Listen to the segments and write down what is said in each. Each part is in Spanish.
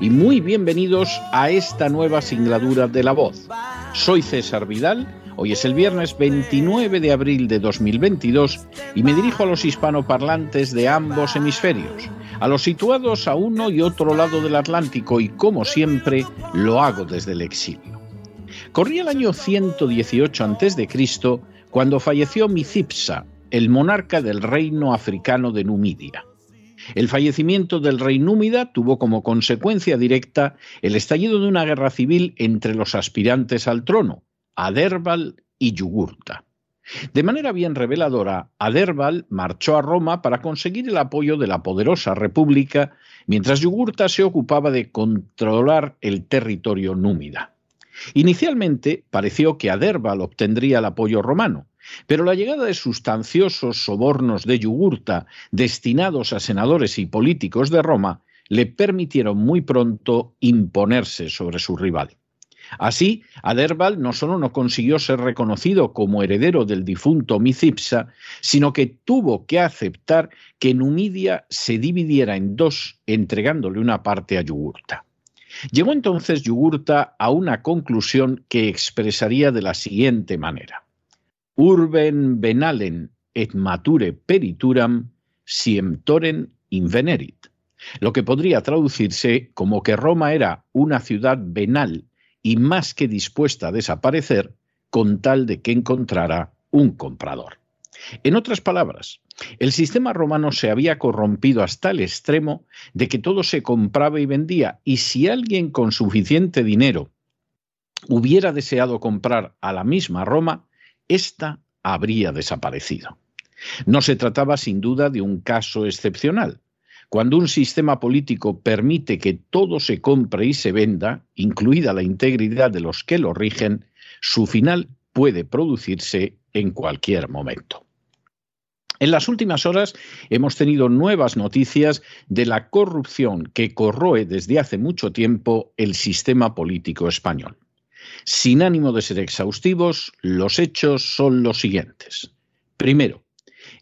y muy bienvenidos a esta nueva singladura de La Voz. Soy César Vidal, hoy es el viernes 29 de abril de 2022 y me dirijo a los hispanoparlantes de ambos hemisferios, a los situados a uno y otro lado del Atlántico y como siempre lo hago desde el exilio. Corría el año 118 a.C. cuando falleció Micipsa, el monarca del reino africano de Numidia. El fallecimiento del rey númida tuvo como consecuencia directa el estallido de una guerra civil entre los aspirantes al trono, Aderbal y Yugurta. De manera bien reveladora, Aderbal marchó a Roma para conseguir el apoyo de la poderosa república, mientras Yugurta se ocupaba de controlar el territorio númida. Inicialmente pareció que Aderbal obtendría el apoyo romano, pero la llegada de sustanciosos sobornos de Yugurta destinados a senadores y políticos de Roma le permitieron muy pronto imponerse sobre su rival. Así, Aderbal no solo no consiguió ser reconocido como heredero del difunto Micipsa, sino que tuvo que aceptar que Numidia se dividiera en dos, entregándole una parte a Yugurta. Llegó entonces Yugurta a una conclusión que expresaría de la siguiente manera. Urben venalen et mature perituram siem toren invenerit, lo que podría traducirse como que Roma era una ciudad venal y más que dispuesta a desaparecer con tal de que encontrara un comprador. En otras palabras, el sistema romano se había corrompido hasta el extremo de que todo se compraba y vendía, y si alguien con suficiente dinero hubiera deseado comprar a la misma Roma, ésta habría desaparecido. No se trataba sin duda de un caso excepcional. Cuando un sistema político permite que todo se compre y se venda, incluida la integridad de los que lo rigen, su final puede producirse en cualquier momento. En las últimas horas hemos tenido nuevas noticias de la corrupción que corroe desde hace mucho tiempo el sistema político español. Sin ánimo de ser exhaustivos, los hechos son los siguientes. Primero,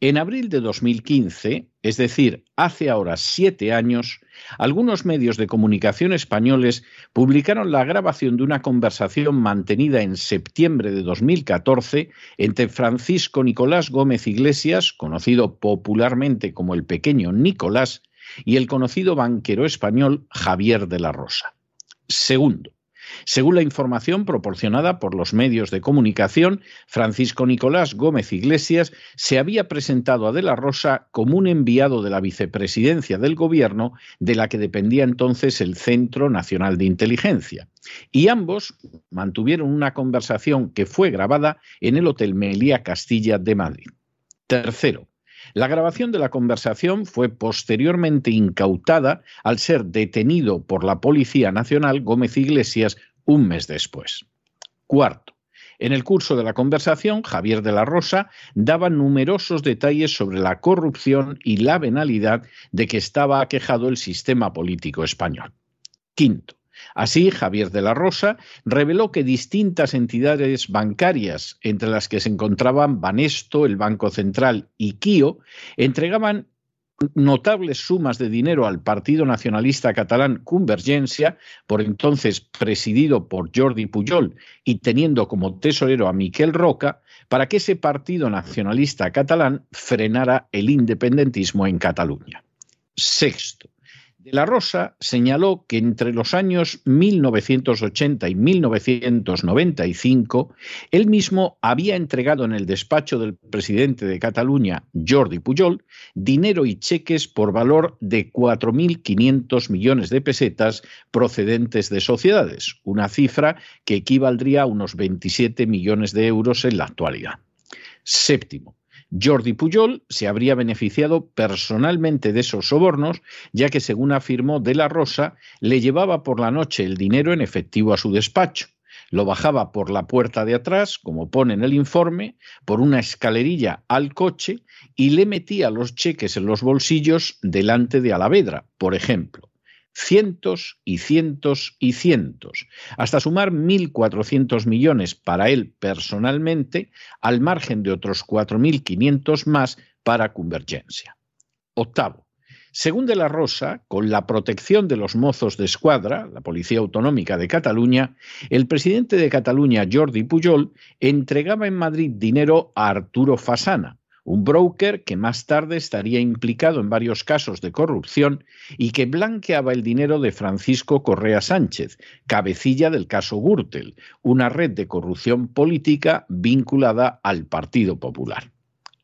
en abril de 2015, es decir, hace ahora siete años, algunos medios de comunicación españoles publicaron la grabación de una conversación mantenida en septiembre de 2014 entre Francisco Nicolás Gómez Iglesias, conocido popularmente como el pequeño Nicolás, y el conocido banquero español Javier de la Rosa. Segundo, según la información proporcionada por los medios de comunicación, Francisco Nicolás Gómez Iglesias se había presentado a De la Rosa como un enviado de la vicepresidencia del gobierno de la que dependía entonces el Centro Nacional de Inteligencia. Y ambos mantuvieron una conversación que fue grabada en el Hotel Melía Castilla de Madrid. Tercero, la grabación de la conversación fue posteriormente incautada al ser detenido por la Policía Nacional Gómez Iglesias un mes después. Cuarto, en el curso de la conversación, Javier de la Rosa daba numerosos detalles sobre la corrupción y la venalidad de que estaba aquejado el sistema político español. Quinto, Así, Javier de la Rosa reveló que distintas entidades bancarias, entre las que se encontraban Banesto, el Banco Central y Kio, entregaban notables sumas de dinero al Partido Nacionalista Catalán Convergencia, por entonces presidido por Jordi Pujol y teniendo como tesorero a Miquel Roca, para que ese Partido Nacionalista Catalán frenara el independentismo en Cataluña. Sexto, De la Rosa señaló que entre los años 1980 y 1995, él mismo había entregado en el despacho del presidente de Cataluña, Jordi Pujol, dinero y cheques por valor de 4.500 millones de pesetas procedentes de sociedades, una cifra que equivaldría a unos 27 millones de euros en la actualidad. Séptimo, Jordi Pujol se habría beneficiado personalmente de esos sobornos, ya que, según afirmó De la Rosa, le llevaba por la noche el dinero en efectivo a su despacho. Lo bajaba por la puerta de atrás, como pone en el informe, por una escalerilla al coche y le metía los cheques en los bolsillos delante de Alavedra, por ejemplo cientos y cientos y cientos, hasta sumar 1.400 millones para él personalmente, al margen de otros 4.500 más para Convergencia. Octavo. Según de la Rosa, con la protección de los mozos de escuadra, la Policía Autonómica de Cataluña, el presidente de Cataluña, Jordi Pujol, entregaba en Madrid dinero a Arturo Fasana, un broker que más tarde estaría implicado en varios casos de corrupción y que blanqueaba el dinero de Francisco Correa Sánchez, cabecilla del caso Gürtel, una red de corrupción política vinculada al Partido Popular.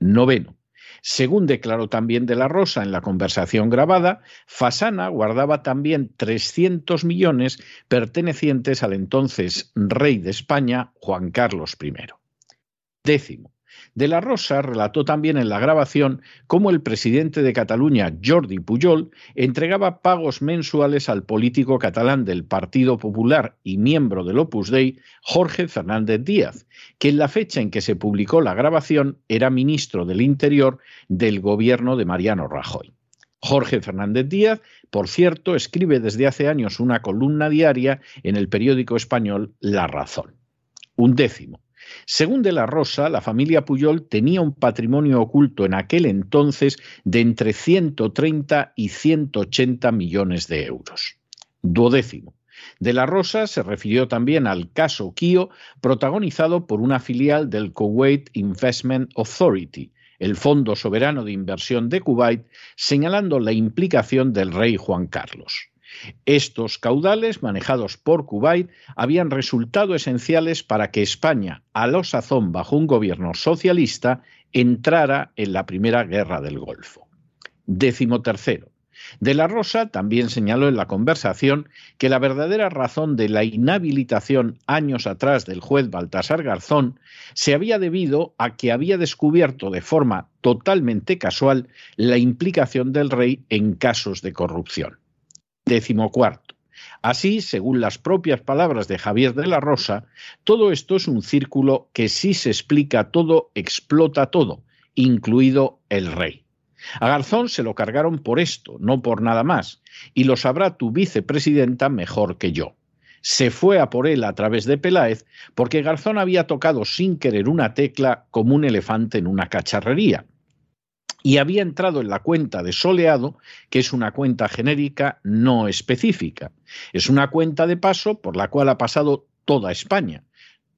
Noveno. Según declaró también de la Rosa en la conversación grabada, Fasana guardaba también 300 millones pertenecientes al entonces rey de España, Juan Carlos I. Décimo. De la Rosa relató también en la grabación cómo el presidente de Cataluña, Jordi Pujol, entregaba pagos mensuales al político catalán del Partido Popular y miembro del Opus Dei, Jorge Fernández Díaz, que en la fecha en que se publicó la grabación era ministro del Interior del gobierno de Mariano Rajoy. Jorge Fernández Díaz, por cierto, escribe desde hace años una columna diaria en el periódico español La Razón. Un décimo. Según de la Rosa, la familia Puyol tenía un patrimonio oculto en aquel entonces de entre 130 y 180 millones de euros. Duodécimo. De la Rosa se refirió también al caso Kio, protagonizado por una filial del Kuwait Investment Authority, el Fondo Soberano de Inversión de Kuwait, señalando la implicación del rey Juan Carlos. Estos caudales, manejados por Kuwait, habían resultado esenciales para que España, a lo sazón bajo un gobierno socialista, entrara en la Primera Guerra del Golfo. Décimo tercero. De la Rosa también señaló en la conversación que la verdadera razón de la inhabilitación años atrás del juez Baltasar Garzón se había debido a que había descubierto de forma totalmente casual la implicación del rey en casos de corrupción. Décimo cuarto. Así, según las propias palabras de Javier de la Rosa, todo esto es un círculo que si se explica todo, explota todo, incluido el rey. A Garzón se lo cargaron por esto, no por nada más, y lo sabrá tu vicepresidenta mejor que yo. Se fue a por él a través de Peláez porque Garzón había tocado sin querer una tecla como un elefante en una cacharrería y había entrado en la cuenta de soleado, que es una cuenta genérica no específica. Es una cuenta de paso por la cual ha pasado toda España,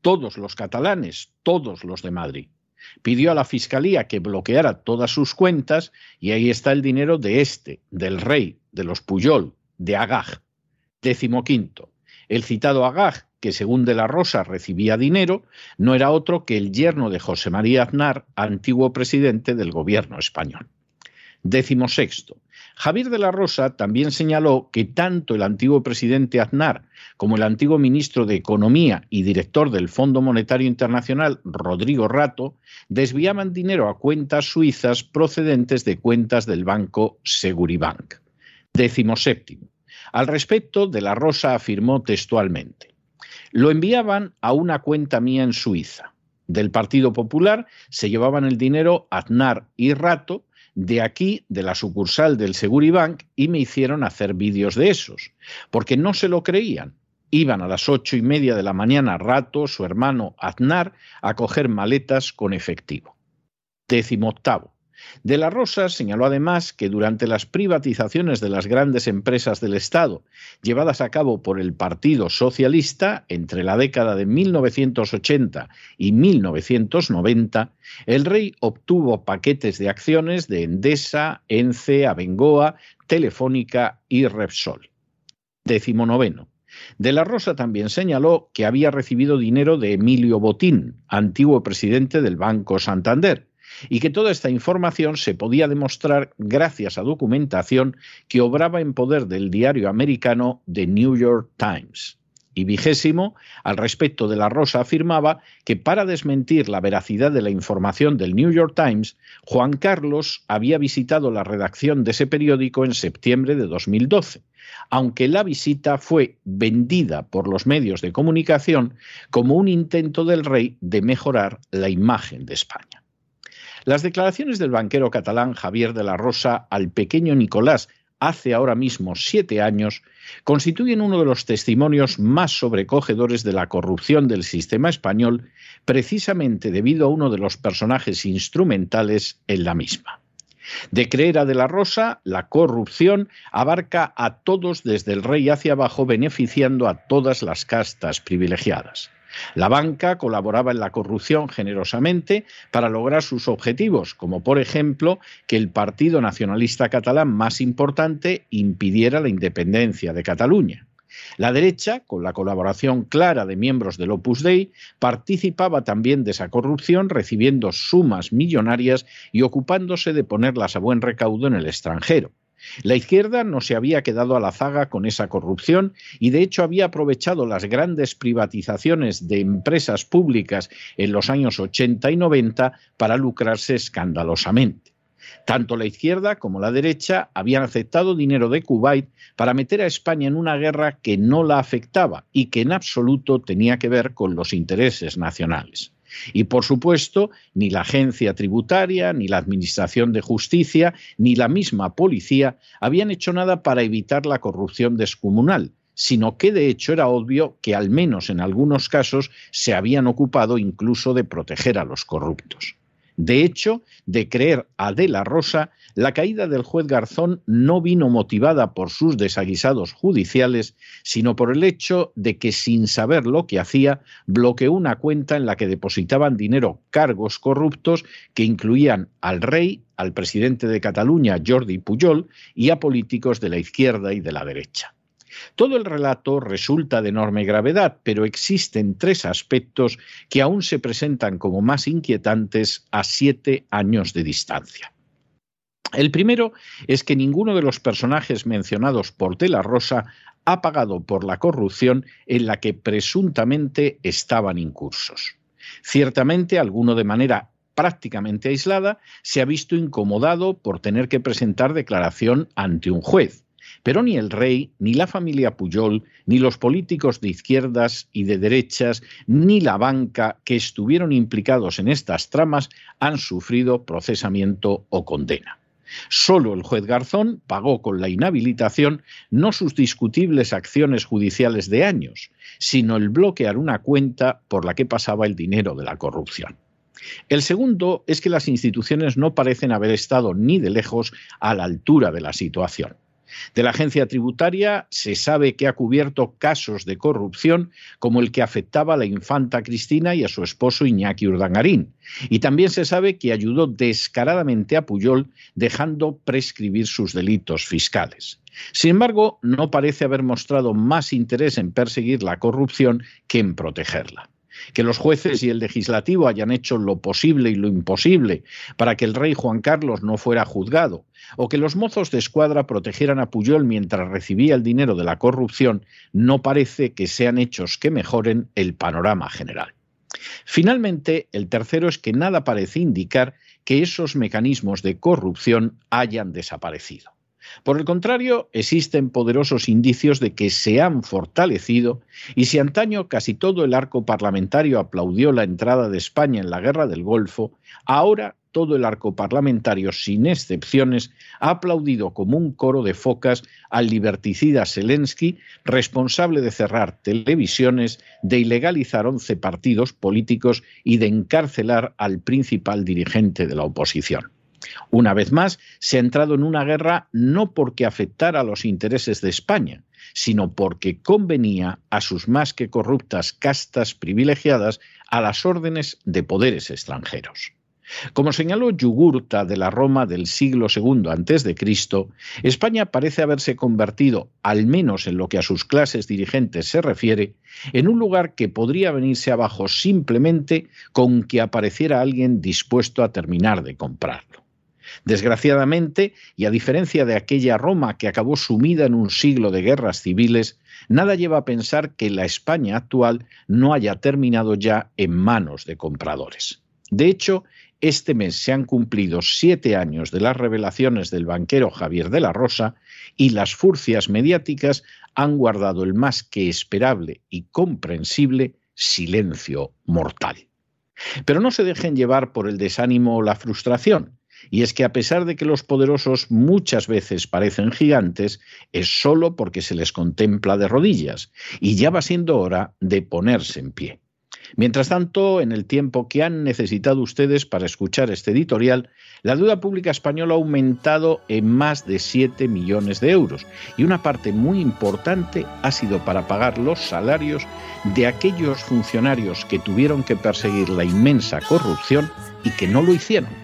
todos los catalanes, todos los de Madrid. Pidió a la Fiscalía que bloqueara todas sus cuentas y ahí está el dinero de este, del rey, de los Puyol, de Agag. Décimo quinto. El citado Agag que según de la Rosa recibía dinero, no era otro que el yerno de José María Aznar, antiguo presidente del gobierno español. Décimo sexto. Javier de la Rosa también señaló que tanto el antiguo presidente Aznar como el antiguo ministro de Economía y director del Fondo Monetario Internacional, Rodrigo Rato, desviaban dinero a cuentas suizas procedentes de cuentas del banco Seguribank. Décimo séptimo. Al respecto, de la Rosa afirmó textualmente lo enviaban a una cuenta mía en Suiza. Del Partido Popular se llevaban el dinero Aznar y Rato, de aquí, de la sucursal del Seguribank, y me hicieron hacer vídeos de esos, porque no se lo creían. Iban a las ocho y media de la mañana Rato, su hermano Aznar, a coger maletas con efectivo. Décimo octavo. De la Rosa señaló además que durante las privatizaciones de las grandes empresas del Estado, llevadas a cabo por el Partido Socialista entre la década de 1980 y 1990, el rey obtuvo paquetes de acciones de Endesa, Ence, Abengoa, Telefónica y Repsol. Décimo noveno. De la Rosa también señaló que había recibido dinero de Emilio Botín, antiguo presidente del Banco Santander, y que toda esta información se podía demostrar gracias a documentación que obraba en poder del diario americano The New York Times. Y vigésimo, al respecto de la Rosa afirmaba que para desmentir la veracidad de la información del New York Times, Juan Carlos había visitado la redacción de ese periódico en septiembre de 2012, aunque la visita fue vendida por los medios de comunicación como un intento del rey de mejorar la imagen de España. Las declaraciones del banquero catalán Javier de la Rosa al pequeño Nicolás hace ahora mismo siete años constituyen uno de los testimonios más sobrecogedores de la corrupción del sistema español, precisamente debido a uno de los personajes instrumentales en la misma. De creer a De la Rosa, la corrupción abarca a todos desde el rey hacia abajo, beneficiando a todas las castas privilegiadas. La banca colaboraba en la corrupción generosamente para lograr sus objetivos, como por ejemplo que el Partido Nacionalista Catalán más importante impidiera la independencia de Cataluña. La derecha, con la colaboración clara de miembros del Opus Dei, participaba también de esa corrupción, recibiendo sumas millonarias y ocupándose de ponerlas a buen recaudo en el extranjero. La izquierda no se había quedado a la zaga con esa corrupción y de hecho había aprovechado las grandes privatizaciones de empresas públicas en los años 80 y 90 para lucrarse escandalosamente. Tanto la izquierda como la derecha habían aceptado dinero de Kuwait para meter a España en una guerra que no la afectaba y que en absoluto tenía que ver con los intereses nacionales. Y, por supuesto, ni la agencia tributaria, ni la Administración de Justicia, ni la misma policía habían hecho nada para evitar la corrupción descomunal, sino que de hecho era obvio que al menos en algunos casos se habían ocupado incluso de proteger a los corruptos. De hecho, de creer a De la Rosa, la caída del juez Garzón no vino motivada por sus desaguisados judiciales, sino por el hecho de que, sin saber lo que hacía, bloqueó una cuenta en la que depositaban dinero cargos corruptos que incluían al rey, al presidente de Cataluña, Jordi Pujol, y a políticos de la izquierda y de la derecha. Todo el relato resulta de enorme gravedad, pero existen tres aspectos que aún se presentan como más inquietantes a siete años de distancia. El primero es que ninguno de los personajes mencionados por Tela Rosa ha pagado por la corrupción en la que presuntamente estaban incursos. Ciertamente, alguno de manera prácticamente aislada se ha visto incomodado por tener que presentar declaración ante un juez. Pero ni el rey, ni la familia Puyol, ni los políticos de izquierdas y de derechas, ni la banca que estuvieron implicados en estas tramas han sufrido procesamiento o condena. Solo el juez Garzón pagó con la inhabilitación no sus discutibles acciones judiciales de años, sino el bloquear una cuenta por la que pasaba el dinero de la corrupción. El segundo es que las instituciones no parecen haber estado ni de lejos a la altura de la situación. De la agencia tributaria se sabe que ha cubierto casos de corrupción como el que afectaba a la infanta Cristina y a su esposo Iñaki Urdangarín. Y también se sabe que ayudó descaradamente a Puyol dejando prescribir sus delitos fiscales. Sin embargo, no parece haber mostrado más interés en perseguir la corrupción que en protegerla que los jueces y el legislativo hayan hecho lo posible y lo imposible para que el rey Juan Carlos no fuera juzgado, o que los mozos de escuadra protegieran a Puyol mientras recibía el dinero de la corrupción, no parece que sean hechos que mejoren el panorama general. Finalmente, el tercero es que nada parece indicar que esos mecanismos de corrupción hayan desaparecido. Por el contrario, existen poderosos indicios de que se han fortalecido y si antaño casi todo el arco parlamentario aplaudió la entrada de España en la guerra del Golfo, ahora todo el arco parlamentario, sin excepciones, ha aplaudido como un coro de focas al liberticida Zelensky, responsable de cerrar televisiones, de ilegalizar 11 partidos políticos y de encarcelar al principal dirigente de la oposición. Una vez más, se ha entrado en una guerra no porque afectara a los intereses de España, sino porque convenía a sus más que corruptas castas privilegiadas a las órdenes de poderes extranjeros. Como señaló Yugurta de la Roma del siglo II a.C., España parece haberse convertido, al menos en lo que a sus clases dirigentes se refiere, en un lugar que podría venirse abajo simplemente con que apareciera alguien dispuesto a terminar de comprarlo. Desgraciadamente, y a diferencia de aquella Roma que acabó sumida en un siglo de guerras civiles, nada lleva a pensar que la España actual no haya terminado ya en manos de compradores. De hecho, este mes se han cumplido siete años de las revelaciones del banquero Javier de la Rosa y las furcias mediáticas han guardado el más que esperable y comprensible silencio mortal. Pero no se dejen llevar por el desánimo o la frustración. Y es que a pesar de que los poderosos muchas veces parecen gigantes, es solo porque se les contempla de rodillas, y ya va siendo hora de ponerse en pie. Mientras tanto, en el tiempo que han necesitado ustedes para escuchar este editorial, la deuda pública española ha aumentado en más de 7 millones de euros. Y una parte muy importante ha sido para pagar los salarios de aquellos funcionarios que tuvieron que perseguir la inmensa corrupción y que no lo hicieron